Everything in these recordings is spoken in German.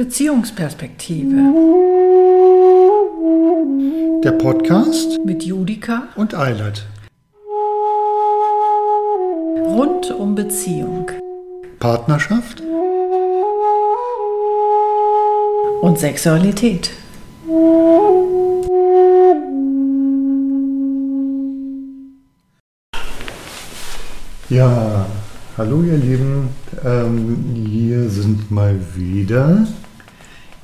Beziehungsperspektive. Der Podcast mit Judika und Eilert. Rund um Beziehung. Partnerschaft und Sexualität. Ja, hallo ihr Lieben, ähm, hier sind mal wieder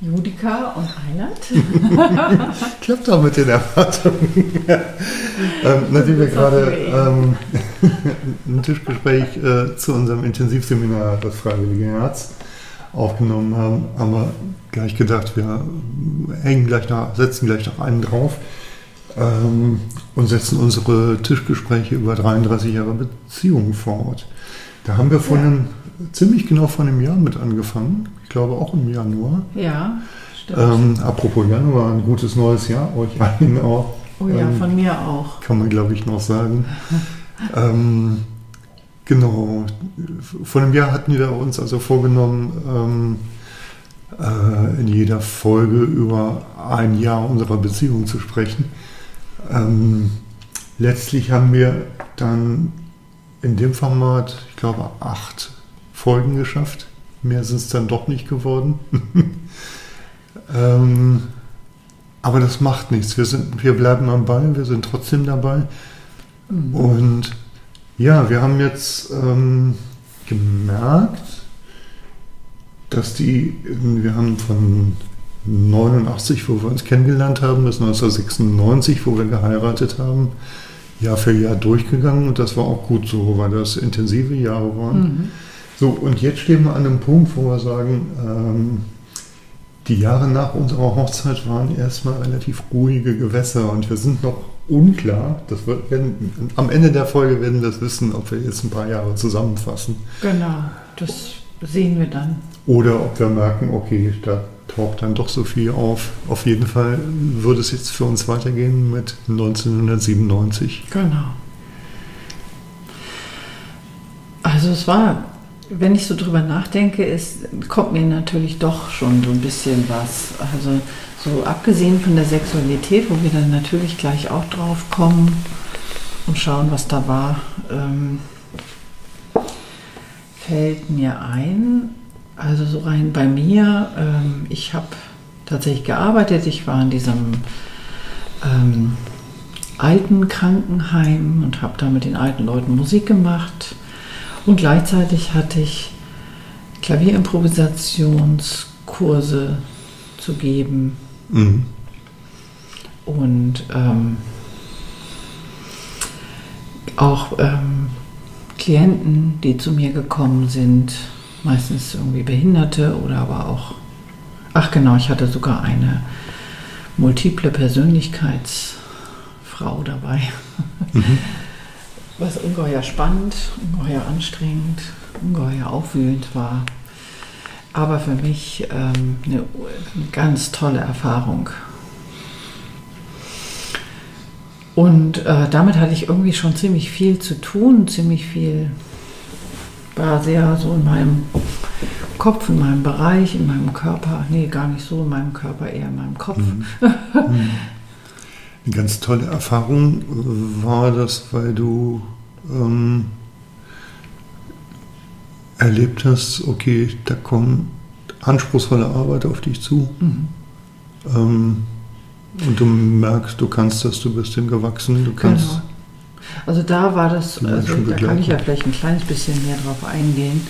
Judika und Eilert. Klappt auch mit den Erwartungen. ähm, nachdem wir gerade ähm, ein Tischgespräch äh, zu unserem Intensivseminar Das Freiwillige Herz aufgenommen haben, haben wir gleich gedacht, wir hängen gleich noch, setzen gleich noch einen drauf ähm, und setzen unsere Tischgespräche über 33 Jahre Beziehungen fort. Da haben wir vor ja. einem, ziemlich genau vor einem Jahr mit angefangen. Ich glaube auch im Januar. Ja, stimmt. Ähm, apropos Januar, ein gutes neues Jahr euch allen auch. Oh ja, ähm, von mir auch. Kann man, glaube ich, noch sagen. ähm, genau. Vor einem Jahr hatten wir uns also vorgenommen, ähm, äh, in jeder Folge über ein Jahr unserer Beziehung zu sprechen. Ähm, letztlich haben wir dann in dem Format, ich glaube, acht Folgen geschafft. Mehr sind es dann doch nicht geworden. ähm, aber das macht nichts. Wir, sind, wir bleiben am Ball, wir sind trotzdem dabei. Mhm. Und ja, wir haben jetzt ähm, gemerkt, dass die, wir haben von 89, wo wir uns kennengelernt haben, bis 1996, wo wir geheiratet haben, Jahr für Jahr durchgegangen und das war auch gut so, weil das intensive Jahre waren. Mhm. So, und jetzt stehen wir an einem Punkt, wo wir sagen, ähm, die Jahre nach unserer Hochzeit waren erstmal relativ ruhige Gewässer und wir sind noch unklar. Das wird, werden, am Ende der Folge werden wir es wissen, ob wir jetzt ein paar Jahre zusammenfassen. Genau, das sehen wir dann. Oder ob wir merken, okay, da taucht dann doch so viel auf. Auf jeden Fall würde es jetzt für uns weitergehen mit 1997. Genau. Also es war, wenn ich so drüber nachdenke, ist, kommt mir natürlich doch schon so ein bisschen was. Also so abgesehen von der Sexualität, wo wir dann natürlich gleich auch drauf kommen und schauen, was da war, ähm, fällt mir ein, also so rein bei mir, ähm, ich habe tatsächlich gearbeitet. Ich war in diesem ähm, alten Krankenheim und habe da mit den alten Leuten Musik gemacht. Und gleichzeitig hatte ich Klavierimprovisationskurse zu geben. Mhm. Und ähm, auch ähm, Klienten, die zu mir gekommen sind, meistens irgendwie Behinderte oder aber auch, ach genau, ich hatte sogar eine multiple Persönlichkeitsfrau dabei, mhm. was ungeheuer spannend, ungeheuer anstrengend, ungeheuer aufwühlend war. Aber für mich ähm, eine, eine ganz tolle Erfahrung. Und äh, damit hatte ich irgendwie schon ziemlich viel zu tun, ziemlich viel war sehr so in meinem Kopf, in meinem Bereich, in meinem Körper. Nee, gar nicht so in meinem Körper, eher in meinem Kopf. Mhm. mhm. Eine ganz tolle Erfahrung war das, weil du ähm, erlebt hast, okay, da kommt anspruchsvolle Arbeit auf dich zu. Mhm. Ähm, und du merkst, du kannst das, du bist dem gewachsen, du kannst. Genau also da war das, also da kann ich ja vielleicht ein kleines bisschen mehr drauf eingehen.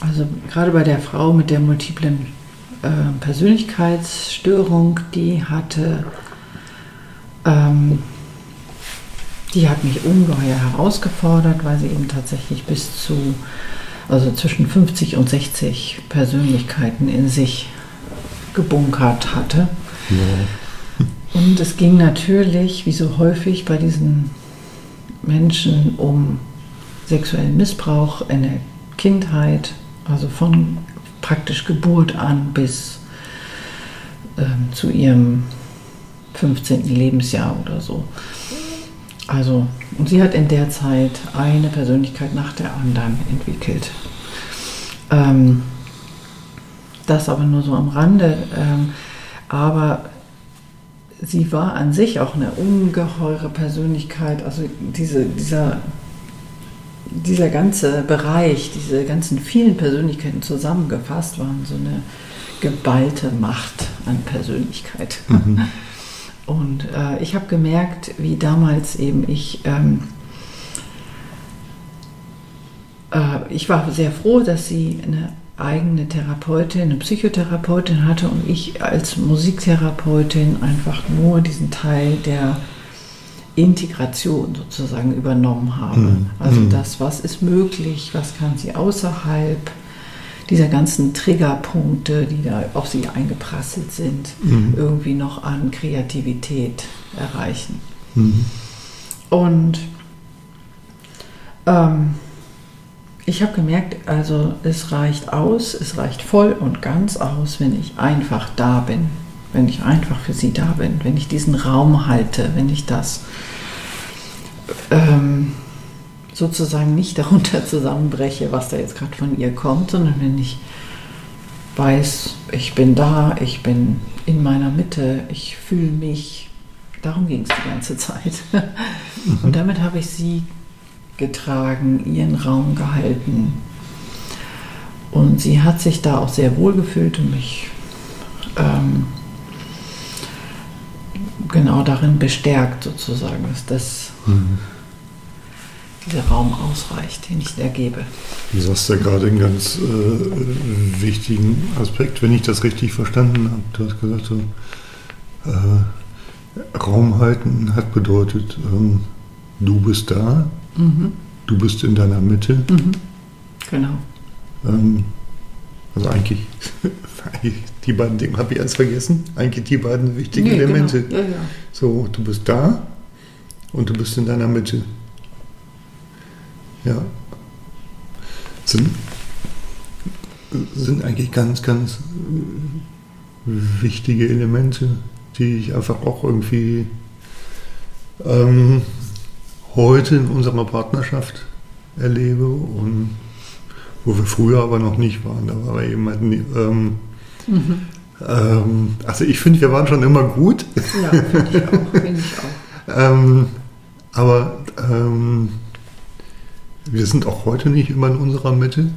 Also gerade bei der Frau mit der multiplen äh, Persönlichkeitsstörung, die hatte, ähm, die hat mich ungeheuer herausgefordert, weil sie eben tatsächlich bis zu, also zwischen 50 und 60 Persönlichkeiten in sich gebunkert hatte. Ja. Und es ging natürlich, wie so häufig bei diesen Menschen um sexuellen Missbrauch in der Kindheit, also von praktisch Geburt an bis ähm, zu ihrem 15. Lebensjahr oder so. Also, und sie hat in der Zeit eine Persönlichkeit nach der anderen entwickelt. Ähm, das aber nur so am Rande. Ähm, aber sie war an sich auch eine ungeheure Persönlichkeit. Also diese, dieser, dieser ganze Bereich, diese ganzen vielen Persönlichkeiten zusammengefasst waren so eine geballte Macht an Persönlichkeit. Mhm. Und äh, ich habe gemerkt, wie damals eben ich, ähm, äh, ich war sehr froh, dass sie eine eigene Therapeutin, eine Psychotherapeutin hatte und ich als Musiktherapeutin einfach nur diesen Teil der Integration sozusagen übernommen habe. Mhm. Also mhm. das, was ist möglich, was kann sie außerhalb dieser ganzen Triggerpunkte, die da auf sie eingeprasselt sind, mhm. irgendwie noch an Kreativität erreichen. Mhm. Und ähm, ich habe gemerkt, also es reicht aus, es reicht voll und ganz aus, wenn ich einfach da bin, wenn ich einfach für sie da bin, wenn ich diesen Raum halte, wenn ich das ähm, sozusagen nicht darunter zusammenbreche, was da jetzt gerade von ihr kommt, sondern wenn ich weiß, ich bin da, ich bin in meiner Mitte, ich fühle mich. Darum ging es die ganze Zeit. Mhm. Und damit habe ich sie getragen, ihren Raum gehalten. Und sie hat sich da auch sehr wohl gefühlt und mich ähm, genau darin bestärkt, sozusagen, dass das, mhm. dieser Raum ausreicht, den ich ihr gebe. Du sagst ja gerade einen ganz äh, wichtigen Aspekt, wenn ich das richtig verstanden habe. Du hast gesagt, so, äh, Raum halten hat bedeutet, ähm, du bist da, Mhm. Du bist in deiner Mitte. Mhm. Genau. Ähm, also eigentlich, die beiden Dinge habe ich eins vergessen. Eigentlich die beiden wichtigen nee, Elemente. Genau. Ja, ja. So, du bist da und du bist in deiner Mitte. Ja. Sind, sind eigentlich ganz, ganz wichtige Elemente, die ich einfach auch irgendwie ähm, heute in unserer Partnerschaft erlebe und wo wir früher aber noch nicht waren. Da war er eben halt, ähm, mhm. ähm, also ich finde, wir waren schon immer gut. Ja, finde ich auch. Find ich auch. ähm, aber ähm, wir sind auch heute nicht immer in unserer Mitte.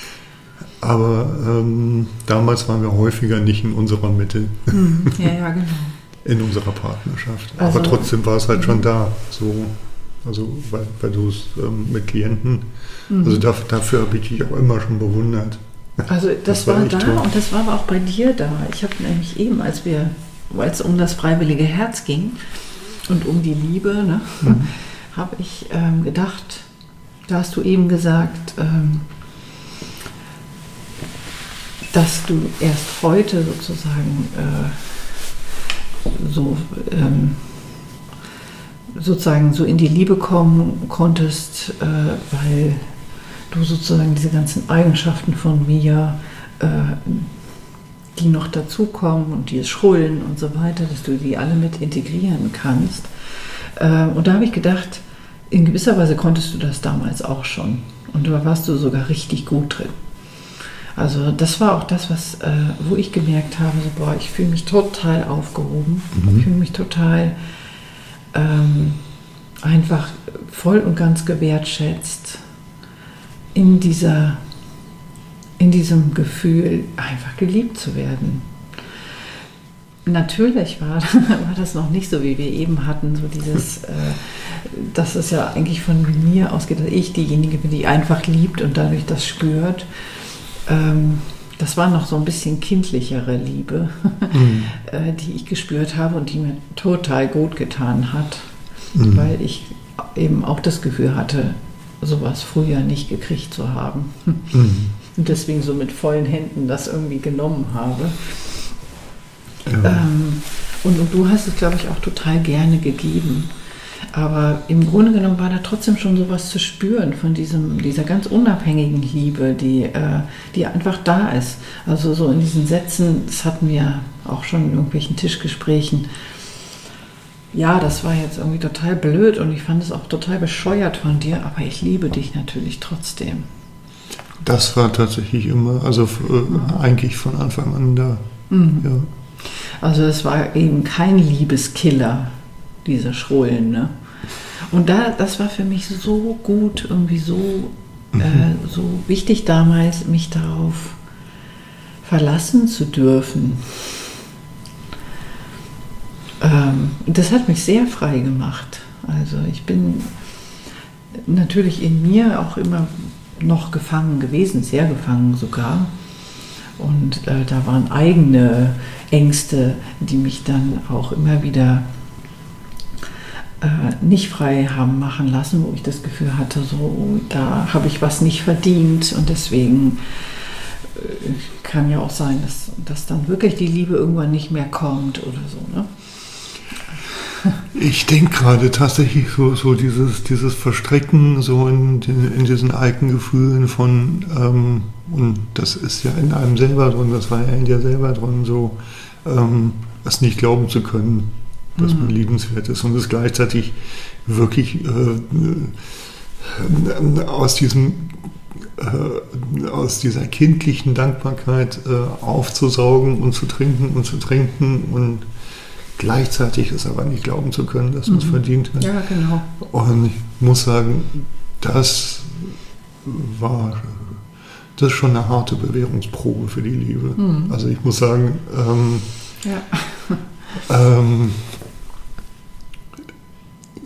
aber ähm, damals waren wir häufiger nicht in unserer Mitte. Mhm. Ja, ja, genau. In unserer Partnerschaft. Also, aber trotzdem war es halt schon da. So. Also weil, weil du es ähm, mit Klienten, mhm. also dafür, dafür habe ich dich auch immer schon bewundert. Also das, das war, war da toll. und das war aber auch bei dir da. Ich habe nämlich eben, als wir, als es um das freiwillige Herz ging und um die Liebe, ne, mhm. habe ich ähm, gedacht, da hast du eben gesagt, ähm, dass du erst heute sozusagen äh, so ähm, sozusagen so in die Liebe kommen konntest, äh, weil du sozusagen diese ganzen Eigenschaften von mir, äh, die noch dazukommen und die es schrullen und so weiter, dass du die alle mit integrieren kannst. Äh, und da habe ich gedacht, in gewisser Weise konntest du das damals auch schon. Und da warst du sogar richtig gut drin. Also das war auch das, was, äh, wo ich gemerkt habe, so, boah, ich fühle mich total aufgehoben, mhm. ich fühle mich total ähm, einfach voll und ganz gewertschätzt in, dieser, in diesem Gefühl, einfach geliebt zu werden. Natürlich war, war das noch nicht so, wie wir eben hatten, so dieses, äh, dass es ja eigentlich von mir ausgeht, dass ich diejenige bin, die einfach liebt und dadurch das spürt. Ähm, das war noch so ein bisschen kindlichere Liebe, mhm. Äh, die ich gespürt habe und die mir total gut getan hat, mhm. weil ich eben auch das Gefühl hatte, sowas früher nicht gekriegt zu haben. Mhm. Und deswegen so mit vollen Händen das irgendwie genommen habe. Ja. Ähm, und, und, du hast es, glaube ich, auch total gerne gegeben. Aber im Grunde genommen war da trotzdem schon sowas zu spüren von diesem, dieser ganz unabhängigen Liebe, die, äh, die einfach da ist. Also so in diesen Sätzen, das hatten wir auch schon in irgendwelchen Tischgesprächen. Ja, das war jetzt irgendwie total blöd und ich fand es auch total bescheuert von dir, aber ich liebe dich natürlich trotzdem. Das war tatsächlich immer, also äh, eigentlich von Anfang an da. Mhm. Ja. Also es war eben kein Liebeskiller, dieser Schrullen. Ne? Und da, das war für mich so gut, irgendwie so, äh, so wichtig damals, mich darauf verlassen zu dürfen. Ähm, das hat mich sehr frei gemacht. Also ich bin natürlich in mir auch immer noch gefangen gewesen, sehr gefangen sogar. Und äh, da waren eigene Ängste, die mich dann auch immer wieder äh, nicht frei haben machen lassen, wo ich das Gefühl hatte, so, da habe ich was nicht verdient und deswegen äh, kann ja auch sein, dass, dass dann wirklich die Liebe irgendwann nicht mehr kommt oder so. Ne? Ich denke gerade tatsächlich so, so dieses, dieses Verstricken so in, in diesen alten Gefühlen von, ähm, und das ist ja in einem selber drin, das war ja in dir selber drin, so ähm, es nicht glauben zu können, dass man liebenswert ist und es gleichzeitig wirklich äh, äh, aus diesem äh, aus dieser kindlichen Dankbarkeit äh, aufzusaugen und zu trinken und zu trinken und gleichzeitig es aber nicht glauben zu können, dass man es verdient hat. Ja, genau. Und ich muss sagen, das war das ist schon eine harte Bewährungsprobe für die Liebe. Also ich muss sagen, ähm, Ja. ähm,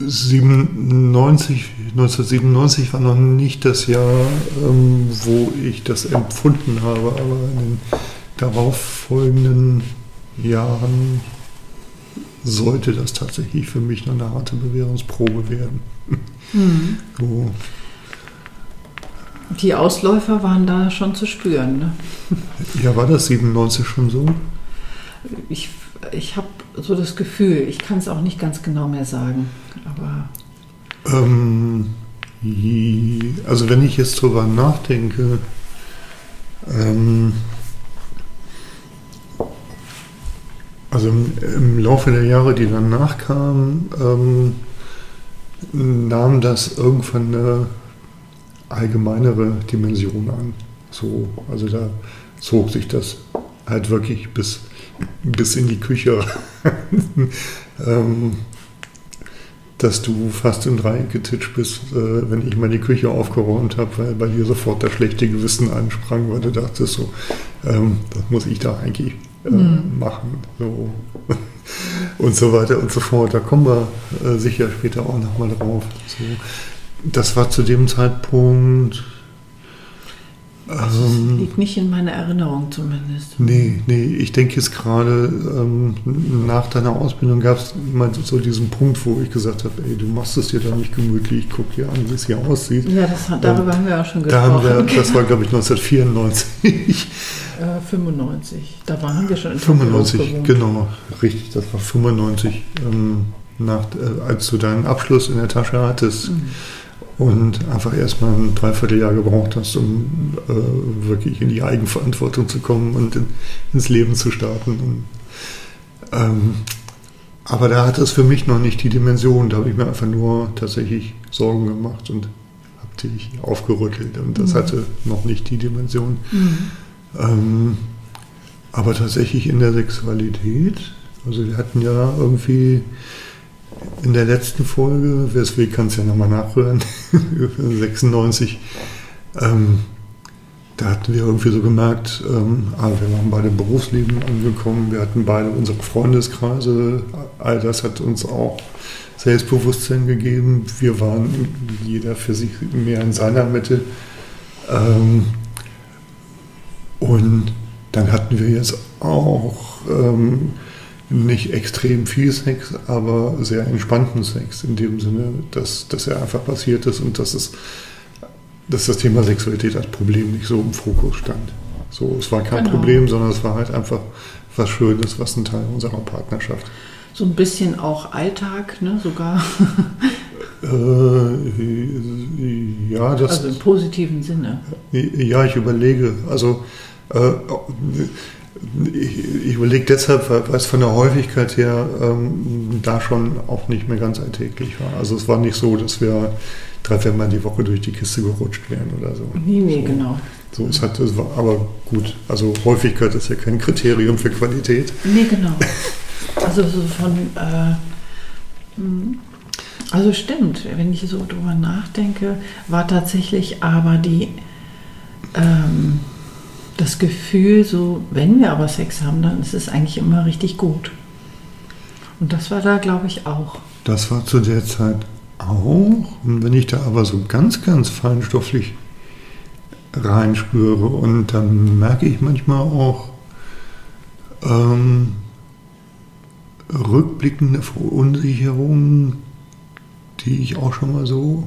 97, 1997 war noch nicht das Jahr, ähm, wo ich das empfunden habe, aber in den darauffolgenden Jahren sollte das tatsächlich für mich noch eine harte Bewährungsprobe werden. Mhm. So, Die Ausläufer waren da schon zu spüren. Ne? ja, war das 97 schon so? Ich, ich habe so das Gefühl, ich kann es auch nicht ganz genau mehr sagen, aber Ähm, also wenn ich jetzt drüber nachdenke, ähm, also im, im Laufe der Jahre, die danach kamen, ähm, nahm das irgendwann eine allgemeinere Dimension an. So, also da zog sich das halt wirklich bis, bis in die Küche ähm, dass du fast im Dreieck getitscht bist, äh, wenn ich mal die Küche aufgeräumt habe, weil bei dir sofort das schlechte Gewissen ansprang, weil du dachtest so, ähm, das muss ich da eigentlich äh, Mhm. machen. So. Und so weiter und so fort. Da kommen wir äh, sicher später auch nochmal drauf. So. Das war zu dem Zeitpunkt. Also es Ähm, liegt nicht in meiner Erinnerung zumindest. Nee, nee, ich denke jetzt gerade, ähm, nach deiner Ausbildung gab es mal so diesen Punkt, wo ich gesagt habe, ey, du machst es dir da nicht gemütlich, guck dir an, wie es hier aussieht. Ja, das, darüber haben wir auch schon Da gesprochen. wir, das war glaube ich 1994, äh, 95, da waren wir schon in 95, Tempelhof gewohnt. genau, richtig, das war 95, ähm, nach, äh, als du deinen Abschluss in der Tasche hattest Mhm. Und einfach erstmal ein Dreivierteljahr gebraucht hast, um äh, wirklich in die Eigenverantwortung zu kommen und in, ins Leben zu starten. Und, ähm, aber da hat es für mich noch nicht die Dimension. Da habe ich mir einfach nur tatsächlich Sorgen gemacht und habe dich aufgerüttelt. Und das Mhm. hatte noch nicht die Dimension. Mhm. Ähm, aber tatsächlich in der Sexualität, also wir hatten ja irgendwie in der letzten Folge, wer es will, kann es ja nochmal nachhören, 96, ähm, da hatten wir irgendwie so gemerkt, ähm, ah, wir waren beide im Berufsleben angekommen, wir hatten beide unsere Freundeskreise, all das hat uns auch Selbstbewusstsein gegeben, wir waren jeder für sich mehr in seiner Mitte. Ähm, und dann hatten wir jetzt auch ähm, nicht extrem viel Sex, aber sehr entspannten Sex, in dem Sinne, dass, dass er einfach passiert ist und dass, es, dass das Thema Sexualität als Problem nicht so im Fokus stand. So, es war kein Genau. Problem, sondern es war halt einfach was Schönes, was ein Teil unserer Partnerschaft. So ein bisschen auch Alltag, ne, sogar. Äh, ja, das, Also im positiven Sinne. Ja, ich überlege. Also äh, ich, ich überlege deshalb, weil, es von der Häufigkeit her ähm, da schon auch nicht mehr ganz alltäglich war. Also es war nicht so, dass wir drei, vier Mal die Woche durch die Kiste gerutscht wären oder so. Nee, nee, so. genau. So ist halt, das war, aber gut, also Häufigkeit ist ja kein Kriterium für Qualität. Nee, genau. Also so von, äh, hm. also stimmt, wenn ich so drüber nachdenke, war tatsächlich aber die, ähm, das Gefühl so, wenn wir aber Sex haben, dann ist es eigentlich immer richtig gut. Und das war da, glaube ich, auch. Das war zu der Zeit auch. Und wenn ich da aber so ganz, ganz feinstofflich reinspüre und dann merke ich manchmal auch ähm, rückblickende Verunsicherungen, die ich auch schon mal so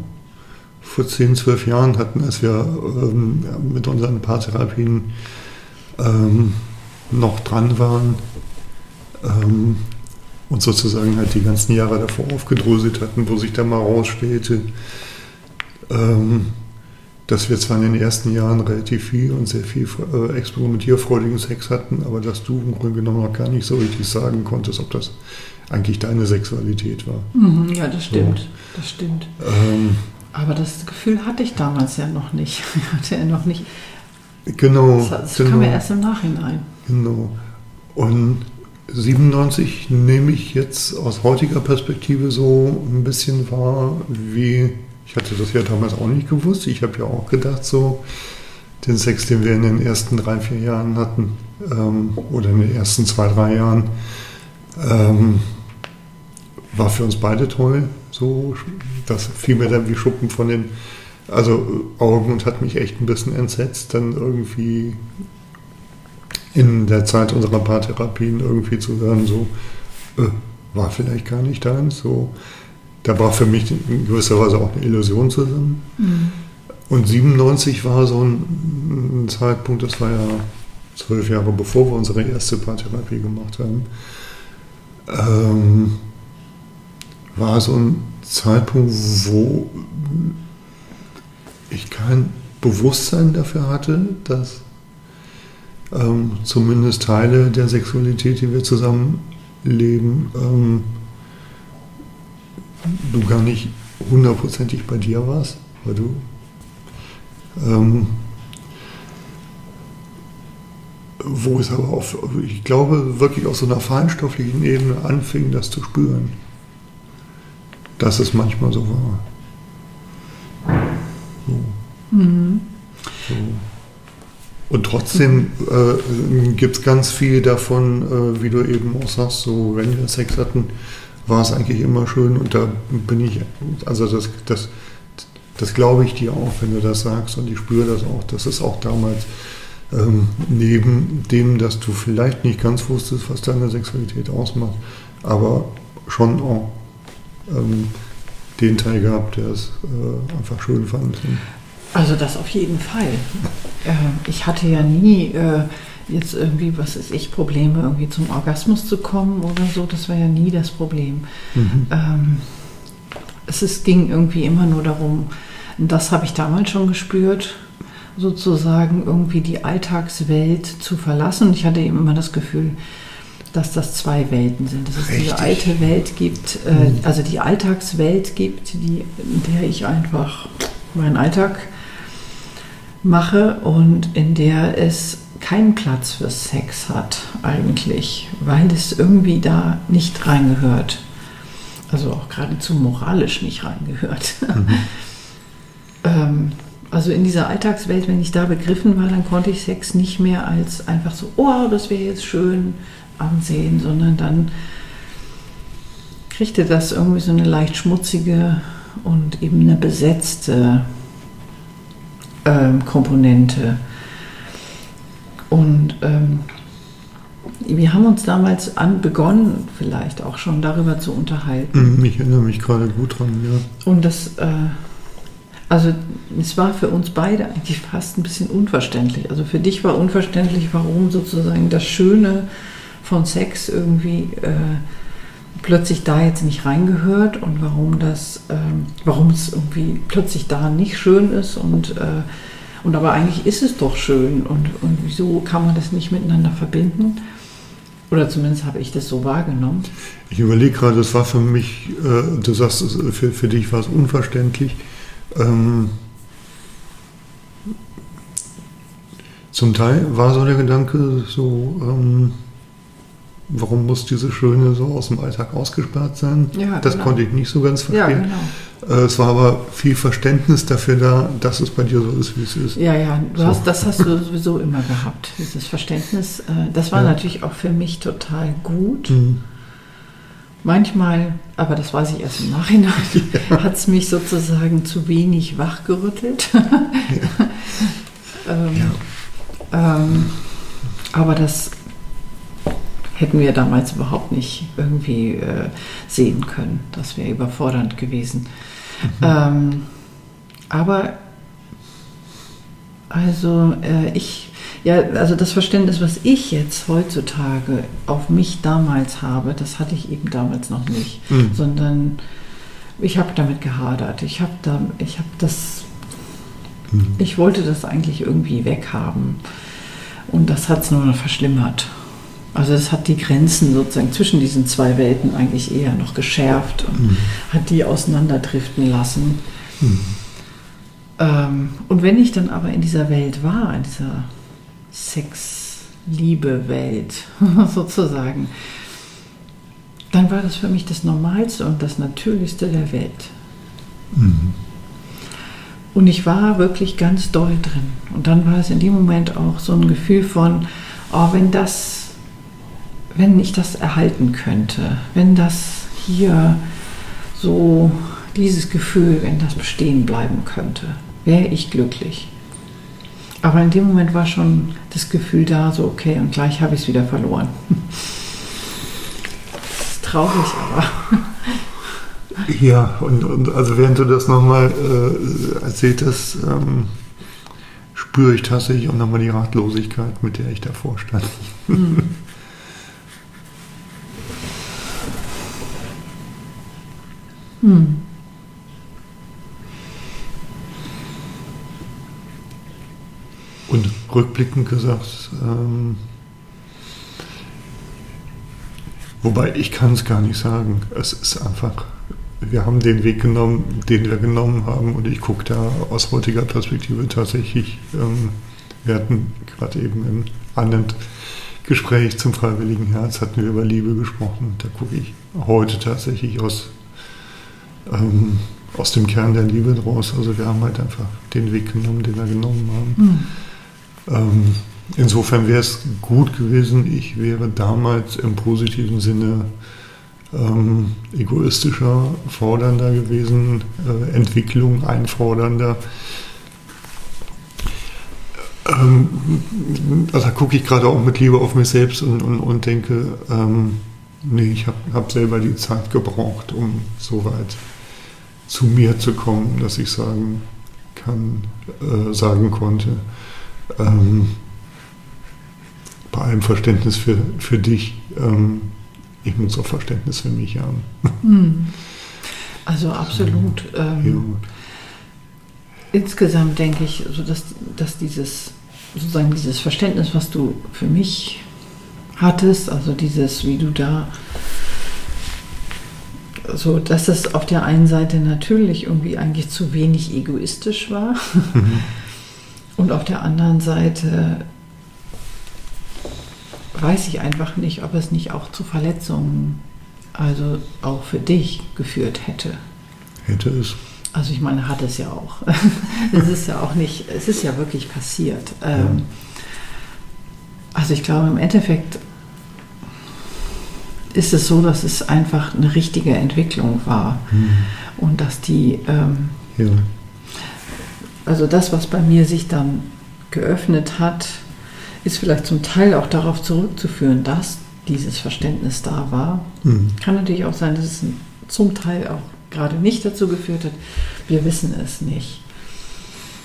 vor 10, 12 Jahren hatten, als wir ähm, mit unseren Paartherapien ähm, noch dran waren ähm, und sozusagen halt die ganzen Jahre davor aufgedröselt hatten, wo sich da mal rausstellte, ähm, dass wir zwar in den ersten Jahren relativ viel und sehr viel äh, experimentierfreudigen Sex hatten, aber dass du im Grunde genommen noch gar nicht so richtig sagen konntest, ob das eigentlich deine Sexualität war. Mhm, ja, das stimmt. So. Das stimmt. Ähm, aber das Gefühl hatte ich damals ja noch nicht. Ich hatte ja noch nicht. Genau. Das, das genau, kam ja erst im Nachhinein. Genau. Und 97 nehme ich jetzt aus heutiger Perspektive so ein bisschen wahr, wie ich hatte das ja damals auch nicht gewusst. Ich habe ja auch gedacht, so den Sex, den wir in den ersten drei, vier Jahren hatten, ähm, oder in den ersten zwei, drei Jahren, ähm, war für uns beide toll. So, das fiel mir dann wie Schuppen von den also Augen und hat mich echt ein bisschen entsetzt, dann irgendwie in der Zeit unserer Paartherapien irgendwie zu hören, so äh, war vielleicht gar nicht deins, so da war für mich in gewisser Weise auch eine Illusion zusammen. Mhm. Und 97 war so ein, ein, Zeitpunkt, das war ja zwölf Jahre bevor wir unsere erste Paartherapie gemacht haben, ähm, war so ein Zeitpunkt, wo ich kein Bewusstsein dafür hatte, dass ähm, zumindest Teile der Sexualität, die wir zusammen leben, ähm, du gar nicht hundertprozentig bei dir warst, weil du ähm, wo es aber auf, ich glaube, wirklich auf so einer feinstofflichen Ebene anfing, das zu spüren, dass es manchmal so war. So. Mhm. So. Und trotzdem äh, gibt es ganz viel davon, äh, wie du eben auch sagst, so wenn wir Sex hatten, war es eigentlich immer schön und da bin ich, also das, das, das glaube ich dir auch, wenn du das sagst und ich spüre das auch, dass es auch damals ähm, neben dem, dass du vielleicht nicht ganz wusstest, was deine Sexualität ausmacht, aber schon auch ähm, den Teil gehabt, der es äh, einfach schön fand. Also das auf jeden Fall. Äh, ich hatte ja nie äh, jetzt irgendwie, was ist ich, Probleme, irgendwie zum Orgasmus zu kommen oder so, das war ja nie das Problem. Mhm. Ähm, es ist, ging irgendwie immer nur darum, das habe ich damals schon gespürt, sozusagen irgendwie die Alltagswelt zu verlassen. Ich hatte eben immer das Gefühl, dass das zwei Welten sind. Dass es Richtig. diese alte Welt gibt, äh, mhm. also die Alltagswelt gibt, die, in der ich einfach meinen Alltag mache und in der es keinen Platz für Sex hat eigentlich, weil es irgendwie da nicht reingehört. Also auch geradezu moralisch nicht reingehört. Mhm. ähm, also in dieser Alltagswelt, wenn ich da begriffen war, dann konnte ich Sex nicht mehr als einfach so, oh, das wäre jetzt schön ansehen, sondern dann kriegte das irgendwie so eine leicht schmutzige und eben eine besetzte ähm, Komponente. Und ähm, wir haben uns damals an begonnen, vielleicht auch schon darüber zu unterhalten. Mhm, ich erinnere mich gerade gut dran, ja. Und das, äh, also es war für uns beide eigentlich fast ein bisschen unverständlich. Also für dich war unverständlich, warum sozusagen das Schöne von Sex irgendwie äh, plötzlich da jetzt nicht reingehört und warum das, äh, warum es irgendwie plötzlich da nicht schön ist und äh, und aber eigentlich ist es doch schön und, und wieso kann man das nicht miteinander verbinden? Oder zumindest habe ich das so wahrgenommen. Ich überlege gerade, das war für mich, äh, du sagst, für, für dich war es unverständlich. Ähm, zum Teil war so der Gedanke so, ähm, warum muss diese Schöne so aus dem Alltag ausgesperrt sein? Ja, das genau. konnte ich nicht so ganz Ja, verstehen. genau. Äh, Es war aber viel Verständnis dafür da, dass es bei dir so ist, wie es ist. Ja, ja, So. hast, das hast du sowieso immer gehabt, dieses Verständnis. Äh, Das war Ja. natürlich auch für mich total gut. Mhm. Manchmal, aber das weiß ich erst im Nachhinein, hat es mich sozusagen zu wenig wachgerüttelt. ähm, ähm, aber das hätten wir damals überhaupt nicht irgendwie äh, sehen können. Das wäre überfordernd gewesen. Ähm, aber also äh, ich, ja, also das Verständnis, was ich jetzt heutzutage auf mich damals habe, das hatte ich eben damals noch nicht, Mhm. sondern ich habe damit gehadert. Ich habe da, ich habe das, Mhm. ich wollte das eigentlich irgendwie weghaben und das hat es nur noch verschlimmert. Also es hat die Grenzen sozusagen zwischen diesen zwei Welten eigentlich eher noch geschärft und Mhm. hat die auseinanderdriften lassen. Mhm. Ähm, und wenn ich dann aber in dieser Welt war, in dieser Sex-Liebe-Welt sozusagen, dann war das für mich das Normalste und das Natürlichste der Welt. Mhm. Und ich war wirklich ganz doll drin. Und dann war es in dem Moment auch so ein Gefühl von, oh, wenn das, wenn ich das erhalten könnte, wenn das hier so, dieses Gefühl, wenn das bestehen bleiben könnte, wäre ich glücklich. Aber in dem Moment war schon das Gefühl da, so okay, und gleich habe ich es wieder verloren. Das ist traurig, aber. Ja, und, und also während du das nochmal äh, erzählt hast, ähm, spüre ich tatsächlich auch nochmal die Ratlosigkeit, mit der ich davor stand. Hm. Hm. Und rückblickend gesagt, ähm, wobei ich kann es gar nicht sagen. Es ist einfach, wir haben den Weg genommen, den wir genommen haben und ich gucke da aus heutiger Perspektive tatsächlich, ähm, wir hatten gerade eben im anderen Gespräch zum Freiwilligen Herz, hatten wir über Liebe gesprochen. Da gucke ich heute tatsächlich aus, ähm, aus dem Kern der Liebe draus. Also wir haben halt einfach den Weg genommen, den wir genommen haben. Hm. Ähm, insofern wäre es gut gewesen, ich wäre damals im positiven Sinne ähm, egoistischer, fordernder gewesen, äh, Entwicklung einfordernder. Ähm, also da gucke ich gerade auch mit Liebe auf mich selbst und, und, und denke, ähm, nee, ich habe hab selber die Zeit gebraucht, um so weit zu mir zu kommen, dass ich sagen kann, äh, sagen konnte, ähm, bei allem Verständnis für, für dich, ähm, ich muss auch Verständnis für mich haben. Hm. Also absolut. Ähm, Ja. Insgesamt denke ich, so dass, dass dieses sozusagen dieses Verständnis, was du für mich hattest, also dieses, wie du da so, dass es auf der einen Seite natürlich irgendwie eigentlich zu wenig egoistisch war Mhm. und auf der anderen Seite weiß ich einfach nicht, ob es nicht auch zu Verletzungen, also auch für dich geführt hätte. Hätte es. Also ich meine, hat es ja auch. es ist ja auch nicht, es ist ja wirklich passiert. Ähm, also ich glaube, im Endeffekt ist es so, dass es einfach eine richtige Entwicklung war und dass die, ähm, Ja. also das, was bei mir sich dann geöffnet hat, ist vielleicht zum Teil auch darauf zurückzuführen, dass dieses Verständnis da war. Mhm. Kann natürlich auch sein, dass es zum Teil auch gerade nicht dazu geführt hat. Wir wissen es nicht.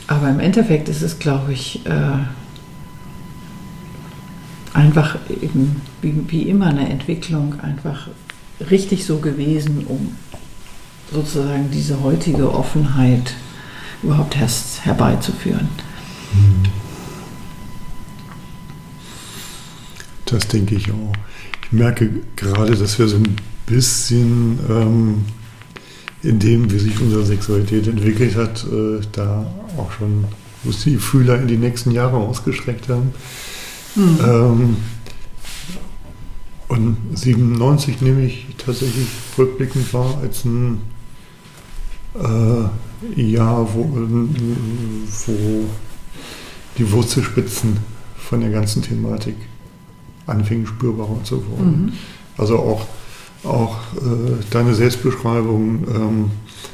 Aber im Endeffekt ist es, glaube ich, äh, einfach eben wie, wie immer eine Entwicklung einfach richtig so gewesen, um sozusagen diese heutige Offenheit überhaupt erst herbeizuführen. Das denke ich auch. Ich merke gerade, dass wir so ein bisschen ähm, in dem, wie sich unsere Sexualität entwickelt hat, äh, da auch schon die Fühler in die nächsten Jahre ausgestreckt haben. Mhm. Ähm, und 97 nehme ich tatsächlich rückblickend wahr als ein äh, Jahr, wo, wo die Wurzelspitzen von der ganzen Thematik anfingen spürbarer zu werden. Mhm. Also auch, auch äh, deine Selbstbeschreibung ähm,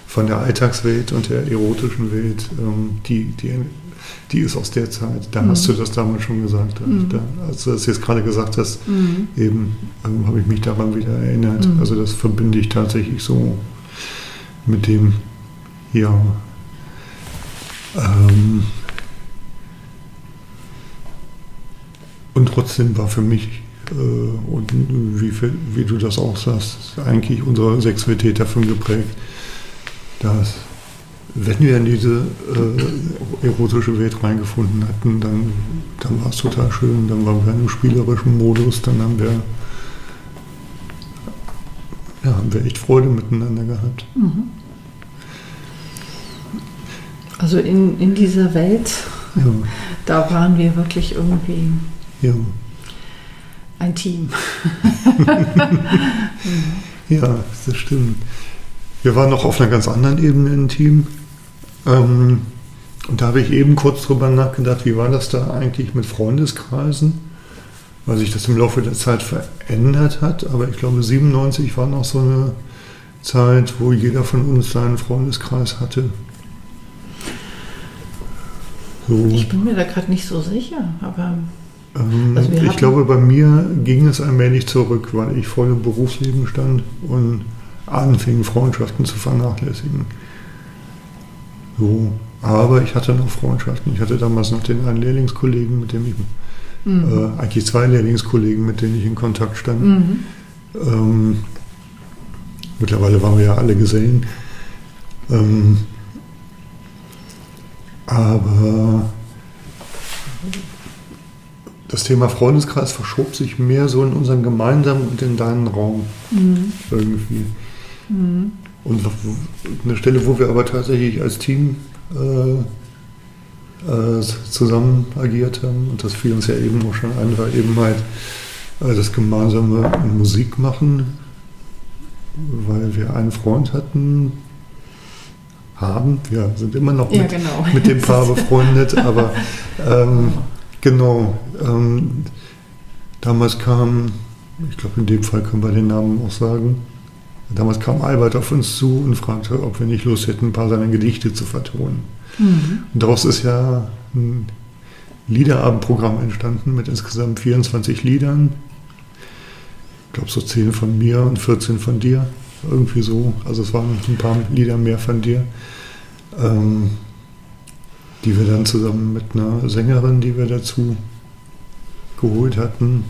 von der Alltagswelt und der erotischen Welt, ähm, die, die, die ist aus der Zeit. Da mhm. hast du das damals schon gesagt. Mhm. Da, als du das jetzt gerade gesagt hast, mhm. eben ähm, habe ich mich daran wieder erinnert. Mhm. Also das verbinde ich tatsächlich so mit dem, ja, ähm, und trotzdem war für mich äh, und wie, wie, du das auch sagst, eigentlich unsere Sexualität davon geprägt, dass wenn wir in diese äh, erotische Welt reingefunden hatten, dann, dann war es total schön, dann waren wir in einem spielerischen Modus, dann haben wir, ja, haben wir echt Freude miteinander gehabt. Mhm. Also in, in dieser Welt, ja. da waren wir wirklich irgendwie ja. ein Team. ja, das stimmt. Wir waren noch auf einer ganz anderen Ebene ein Team. Ähm, und da habe ich eben kurz drüber nachgedacht, wie war das da eigentlich mit Freundeskreisen? Weil sich das im Laufe der Zeit verändert hat. Aber ich glaube, 97 war noch so eine Zeit, wo jeder von uns seinen Freundeskreis hatte. So. Ich bin mir da gerade nicht so sicher, aber. Ähm, also ich glaube, bei mir ging es allmählich zurück, weil ich voll im Berufsleben stand und anfing, Freundschaften zu vernachlässigen. So. Aber ich hatte noch Freundschaften. Ich hatte damals noch den einen Lehrlingskollegen, mit dem ich, mhm. äh, eigentlich zwei Lehrlingskollegen, mit denen ich in Kontakt stand. Mhm. Ähm, mittlerweile waren wir ja alle Gesellen. Ähm, aber das Thema Freundeskreis verschob sich mehr so in unseren gemeinsamen und in deinen Raum. Mhm. Irgendwie. Mhm. Und eine Stelle, wo wir aber tatsächlich als Team äh, äh, zusammen agiert haben, und das fiel uns ja eben auch schon ein, war eben halt äh, das gemeinsame Musik machen, weil wir einen Freund hatten, haben, wir sind immer noch ja, mit, genau. mit, dem Paar befreundet, aber ähm, genau, ähm, damals kam, ich glaube in dem Fall können wir den Namen auch sagen, Damals kam Albert auf uns zu und fragte, ob wir nicht Lust hätten, ein paar seiner Gedichte zu vertonen. Mhm. Und daraus ist ja ein Liederabendprogramm entstanden mit insgesamt 24 Liedern. Ich glaube, so 10 von mir und 14 von dir. Irgendwie so. Also es waren ein paar Lieder mehr von dir. Ähm, die wir dann zusammen mit einer Sängerin, die wir dazu geholt hatten,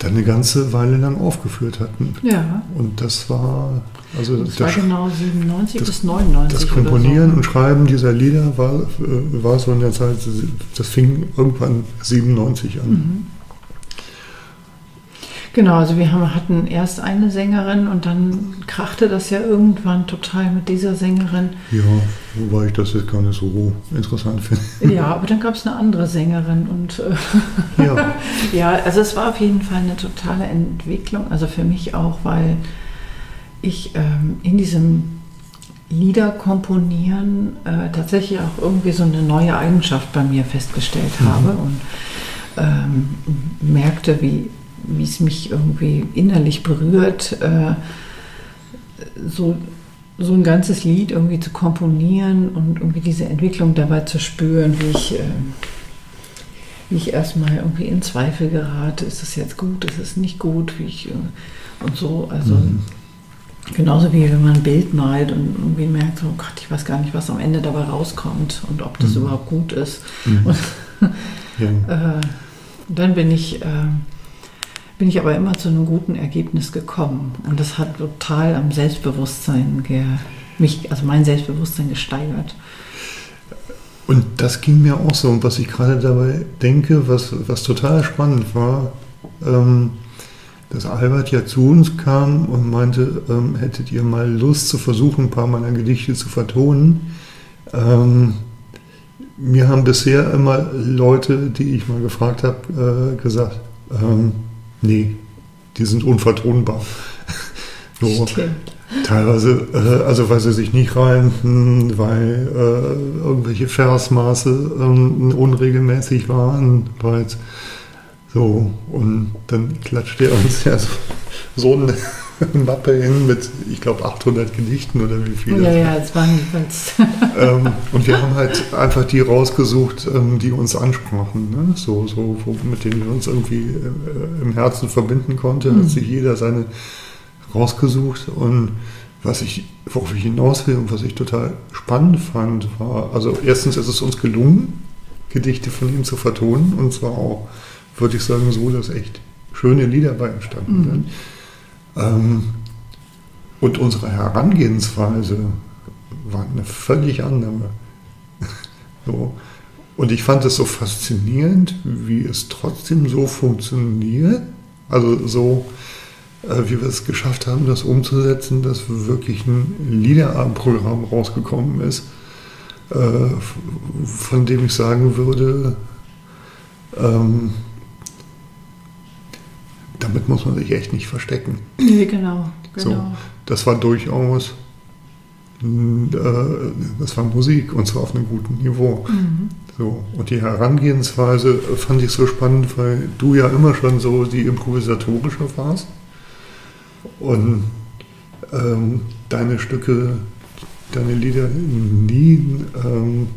dann eine ganze Weile lang aufgeführt hatten. Ja. Und das war also das, das war genau 97 das, bis 99. Das Komponieren so. und Schreiben dieser Lieder war, äh, war so in der Zeit, das fing irgendwann 97 an. Mhm. Genau, also wir haben, hatten erst eine Sängerin und dann krachte das ja irgendwann total mit dieser Sängerin. Ja, wobei ich das jetzt gar nicht so interessant finde. Ja, aber dann gab es eine andere Sängerin und äh, ja. ja, also es war auf jeden Fall eine totale Entwicklung, also für mich auch, weil ich ähm, in diesem Liederkomponieren äh, tatsächlich auch irgendwie so eine neue Eigenschaft bei mir festgestellt mhm. habe und ähm, merkte, wie wie es mich irgendwie innerlich berührt, äh, so, so ein ganzes Lied irgendwie zu komponieren und irgendwie diese Entwicklung dabei zu spüren, wie ich, äh, wie ich erstmal irgendwie in Zweifel gerate, ist es jetzt gut, ist es nicht gut, wie ich äh, und so, also mhm. genauso wie wenn man ein Bild malt und irgendwie merkt, oh Gott, ich weiß gar nicht, was am Ende dabei rauskommt und ob das mhm. überhaupt gut ist. Mhm. Und, ja. dann bin ich bin ich aber immer zu einem guten Ergebnis gekommen. Und das hat total am Selbstbewusstsein, mich, also mein Selbstbewusstsein gesteigert. Und das ging mir auch so. Und was ich gerade dabei denke, was, was total spannend war, ähm, dass Albert ja zu uns kam und meinte, ähm, hättet ihr mal Lust zu versuchen, ein paar meiner Gedichte zu vertonen. Ähm, mir haben bisher immer Leute, die ich mal gefragt habe, äh, gesagt, ähm, nee, die sind unvertonbar. so, teilweise, äh, also weil sie sich nicht reimten, weil äh, irgendwelche Versmaße ähm, unregelmäßig waren, weil so, und dann klatscht er uns ja so, so eine Mappe hin mit, ich glaube, 800 Gedichten oder wie viele. Ja, ja, es waren jedenfalls. ähm, und wir haben halt einfach die rausgesucht, ähm, die uns ansprachen, ne? so, so, mit denen wir uns irgendwie äh, im Herzen verbinden konnten. Mhm. Hat sich jeder seine rausgesucht und was ich, worauf ich hinaus will und was ich total spannend fand, war, also erstens ist es uns gelungen, Gedichte von ihm zu vertonen und zwar auch würde ich sagen, so, dass echt schöne Lieder bei entstanden mhm. sind. Ähm, und unsere Herangehensweise war eine völlig andere. so. Und ich fand es so faszinierend, wie es trotzdem so funktioniert. Also so, äh, wie wir es geschafft haben, das umzusetzen, dass wirklich ein Liederabendprogramm rausgekommen ist, äh, von dem ich sagen würde, ähm, damit muss man sich echt nicht verstecken. Nee, genau. genau. So, das war durchaus, äh, das war Musik und zwar auf einem guten Niveau. Mhm. So, und die Herangehensweise fand ich so spannend, weil du ja immer schon so die improvisatorische warst und ähm, deine Stücke, deine Lieder nie ähm,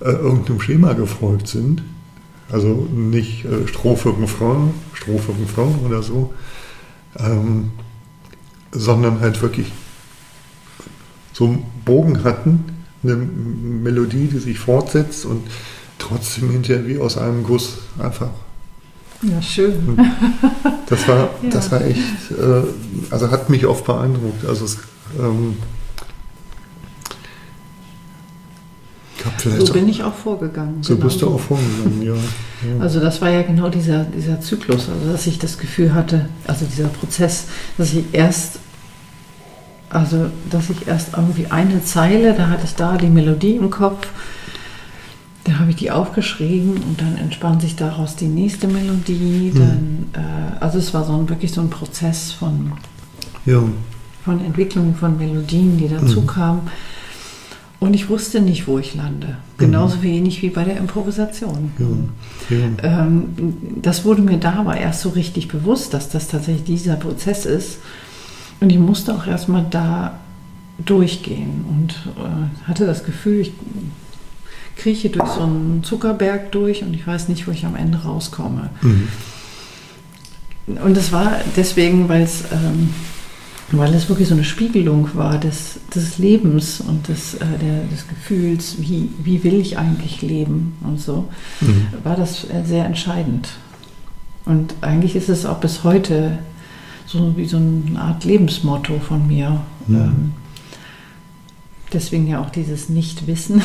äh, irgendeinem Schema gefolgt sind also nicht äh, Strophe, Strophe, Refrain oder so, ähm, sondern halt wirklich so einen Bogen hatten, eine Melodie, die sich fortsetzt und trotzdem hinterher wie aus einem Guss einfach. Ja, schön. Das war, ja. das war echt, äh, also hat mich oft beeindruckt. Also es, ähm, so bin ich auch vorgegangen. So genau bist du auch vorgegangen, ja. ja. Also das war ja genau dieser, dieser Zyklus, also dass ich das Gefühl hatte, also dieser Prozess, dass ich erst, also dass ich erst irgendwie eine Zeile, da hatte ich da die Melodie im Kopf, dann habe ich die aufgeschrieben und dann entspann sich daraus die nächste Melodie. Hm. Dann, äh, also es war so ein, wirklich so ein Prozess von, ja. von Entwicklung von Melodien, die dazu mhm. kamen. Und ich wusste nicht, wo ich lande. Genauso mhm. wenig wie bei der Improvisation. Ja. Ja. Ähm, das wurde mir da aber erst so richtig bewusst, dass das tatsächlich dieser Prozess ist. Und ich musste auch erstmal da durchgehen und äh, hatte das Gefühl, ich krieche durch so einen Zuckerberg durch und ich weiß nicht, wo ich am Ende rauskomme. Mhm. Und das war deswegen, weil es ähm, weil es wirklich so eine Spiegelung war des, des Lebens und des, äh, der, des Gefühls, wie, wie will ich eigentlich leben und so, mhm. war das äh, sehr entscheidend. Und eigentlich ist es auch bis heute so wie so eine Art Lebensmotto von mir. Mhm. Ähm, deswegen ja auch dieses Nichtwissen,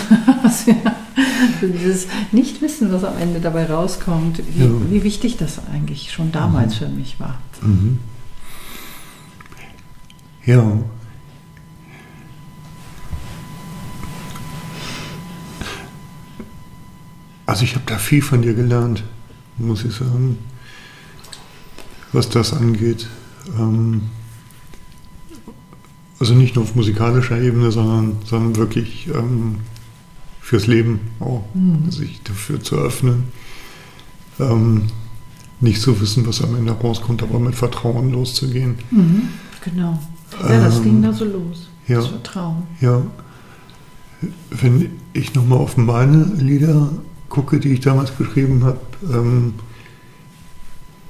dieses Nichtwissen, was am Ende dabei rauskommt, wie, ja. wie wichtig das eigentlich schon damals mhm. für mich war. Ja. Also ich habe da viel von dir gelernt, muss ich sagen, was das angeht. Ähm, also nicht nur auf musikalischer Ebene, sondern, sondern wirklich ähm, fürs Leben auch, mhm. sich dafür zu öffnen. Ähm, nicht zu wissen, was am Ende rauskommt, aber mit Vertrauen loszugehen. Mhm, genau. Ja, das ähm, ging da so los. Ja, das Vertrauen. Ja. Wenn ich nochmal auf meine Lieder gucke, die ich damals geschrieben habe, ähm,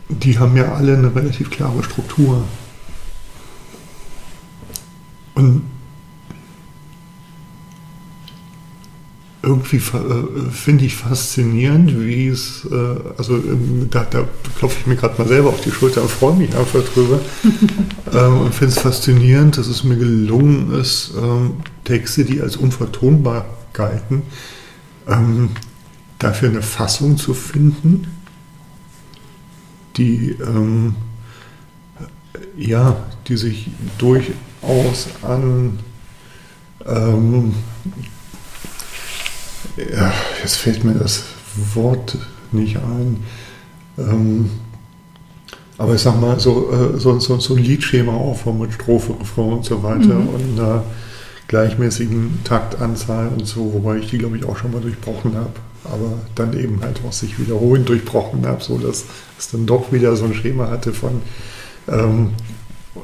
die haben ja alle eine relativ klare Struktur. Und irgendwie äh, finde ich faszinierend, wie es, äh, also ähm, da, da klopfe ich mir gerade mal selber auf die Schulter und freue mich einfach drüber. Ähm, und finde es faszinierend, dass es mir gelungen ist, ähm, Texte, die als unvertonbar galten, ähm, dafür eine Fassung zu finden, die ja, die sich durchaus an, ja, jetzt fällt mir das Wort nicht ein, ähm, aber ich sag mal, so, äh, so, so, so ein Liedschema aufbauen mit Strophe, Refrain und so weiter mhm. und einer gleichmäßigen Taktanzahl und so, wobei ich die, glaube ich, auch schon mal durchbrochen habe aber dann eben halt auch sich wiederholend durchbrochen habe, so dass es dann doch wieder so ein Schema hatte von ähm,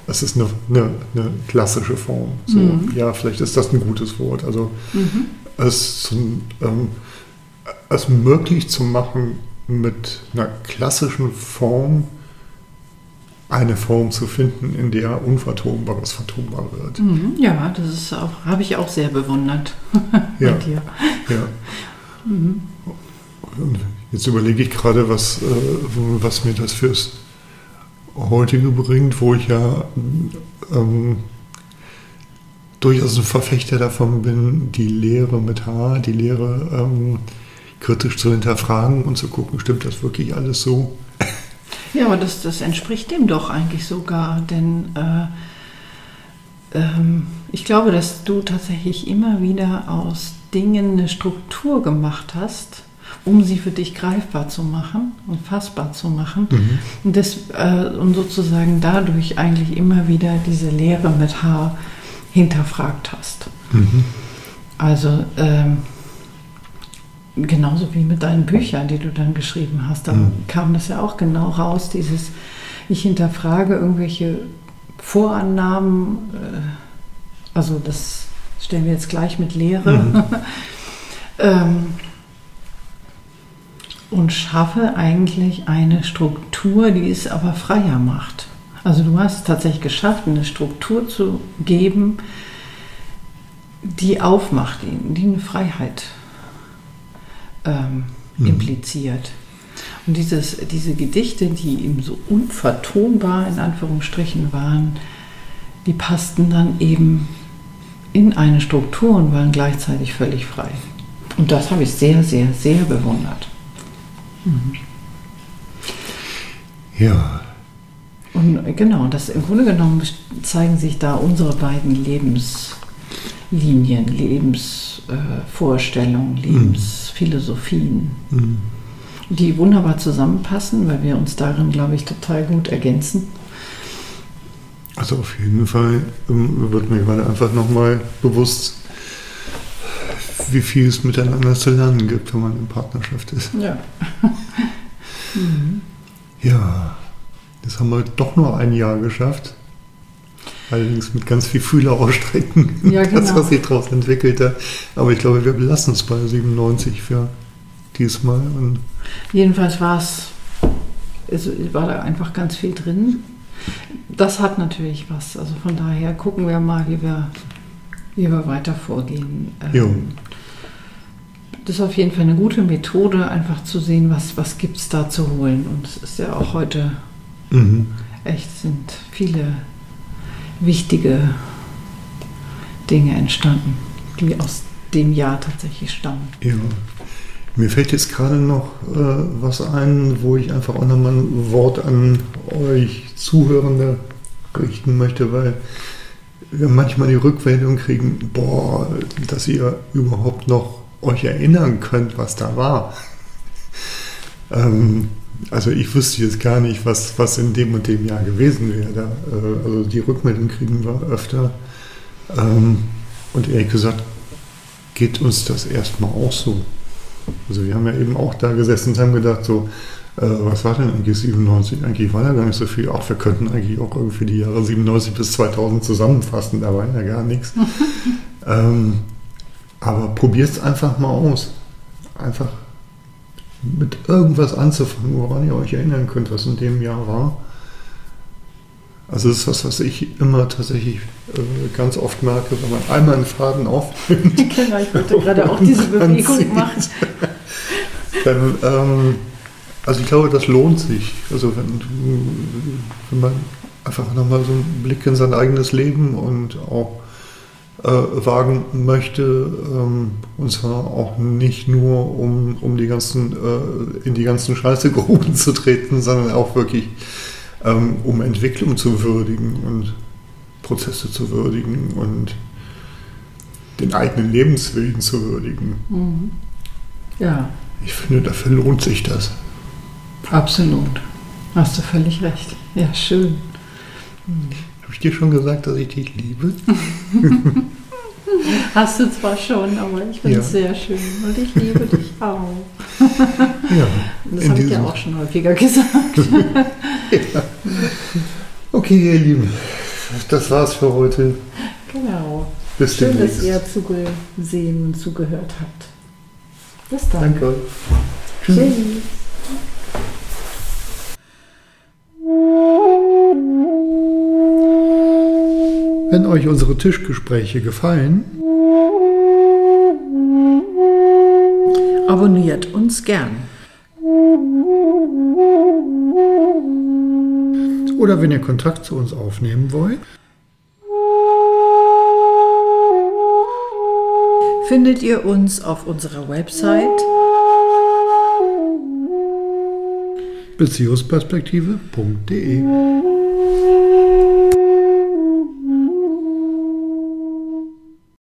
es ist eine, eine, eine, klassische Form. So, mhm. Ja, vielleicht ist das ein gutes Wort. Also mhm. Es, ähm, es möglich zu machen, mit einer klassischen Form eine Form zu finden, in der Unvertonbares vertonbar wird. Mhm, ja, das habe ich auch sehr bewundert bei ja, dir. Ja. Mhm. Jetzt überlege ich gerade, was, äh, was mir das fürs heutige bringt, wo ich ja ähm, durchaus ein Verfechter davon bin, die Lehre mit H, die Lehre ähm, kritisch zu hinterfragen und zu gucken, stimmt das wirklich alles so? Ja, aber das, das entspricht dem doch eigentlich sogar, denn äh, ähm, ich glaube, dass du tatsächlich immer wieder aus Dingen eine Struktur gemacht hast, um sie für dich greifbar zu machen und fassbar zu machen. Mhm. Und, das, äh, und sozusagen dadurch eigentlich immer wieder diese Lehre mit H hinterfragt hast. Mhm. Also ähm, genauso wie mit deinen Büchern, die du dann geschrieben hast, da mhm. kam das ja auch genau raus, dieses, ich hinterfrage irgendwelche Vorannahmen, äh, also das stellen wir jetzt gleich mit Lehre. Mhm. ähm, und schaffe eigentlich eine Struktur, die es aber freier macht. Also du hast tatsächlich geschafft, eine Struktur zu geben, die aufmacht, die eine Freiheit ähm, mhm. impliziert. Und dieses, diese Gedichte, die eben so unvertonbar in Anführungsstrichen waren, die passten dann eben in eine Struktur und waren gleichzeitig völlig frei. Und das habe ich sehr, sehr, sehr bewundert. Mhm. Ja. Und genau, das im Grunde genommen zeigen sich da unsere beiden Lebenslinien, Lebensvorstellungen, äh, Lebensphilosophien, mhm. die wunderbar zusammenpassen, weil wir uns darin, glaube ich, total gut ergänzen. Also auf jeden Fall ähm, wird mir gerade einfach nochmal bewusst, wie viel es miteinander zu lernen gibt, wenn man in Partnerschaft ist. Ja. mhm. Ja, jetzt haben wir doch nur ein Jahr geschafft. Allerdings mit ganz viel Fühler ausstrecken, ja, genau. das, was sich daraus entwickelte. Aber ich glaube, wir belassen es bei 97 für diesmal. Und Jedenfalls war es, also war da einfach ganz viel drin. Das hat natürlich was. Also von daher gucken wir mal, wie wir, wie wir weiter vorgehen. Ähm, das ist auf jeden Fall eine gute Methode, einfach zu sehen, was, was gibt es da zu holen. Und es ist ja auch heute mhm. echt, sind viele wichtige Dinge entstanden, die aus dem Jahr tatsächlich stammen. Ja. Mir fällt jetzt gerade noch äh, was ein, wo ich einfach auch nochmal ein Wort an euch Zuhörende richten möchte, weil wir manchmal die Rückmeldung kriegen, boah, dass ihr überhaupt noch euch erinnern könnt, was da war. ähm, also ich wüsste jetzt gar nicht, was, was in dem und dem Jahr gewesen wäre. Äh, also die Rückmeldung kriegen wir öfter. Ähm, und ehrlich gesagt geht uns das erstmal auch so. Also wir haben ja eben auch da gesessen und haben gedacht, so, äh, was war denn eigentlich 97? Eigentlich war da gar nicht so viel. Auch wir könnten eigentlich auch irgendwie die Jahre 97 bis 2000 zusammenfassen, da war ja gar nichts. ähm, aber probiert es einfach mal aus. Einfach mit irgendwas anzufangen, woran ihr euch erinnern könnt, was in dem Jahr war. Also das ist was, was ich immer tatsächlich äh, ganz oft merke, wenn man einmal einen Faden aufnimmt. genau, ich wollte gerade auch diese Bewegung machen. Dann, ähm, also ich glaube, das lohnt sich. Also wenn, wenn man einfach nochmal so einen Blick in sein eigenes Leben und auch äh, wagen möchte, ähm, und zwar auch nicht nur, um, um die ganzen, äh, in die ganzen Scheißegruben zu treten, sondern auch wirklich ähm, um Entwicklung zu würdigen und Prozesse zu würdigen und den eigenen Lebenswillen zu würdigen. Mhm. Ja, Ich finde, dafür lohnt sich das. absolut. Hast du völlig recht. Ja, schön. Habe ich dir schon gesagt, dass ich dich liebe? Hast du zwar schon, aber ich finde es sehr schön und ich liebe dich auch. Ja. Das habe ich ja diesem- auch schon häufiger gesagt. Okay, ihr Lieben, das war's für heute. Genau. Bis Schön, demnächst. dass ihr zugesehen und zugehört habt. Bis dann. Danke euch. Tschüss. Wenn euch unsere Tischgespräche gefallen, Abonniert uns gern. oder wenn ihr Kontakt zu uns aufnehmen wollt, Findet ihr uns auf unserer Website beziehungsperspektive.de.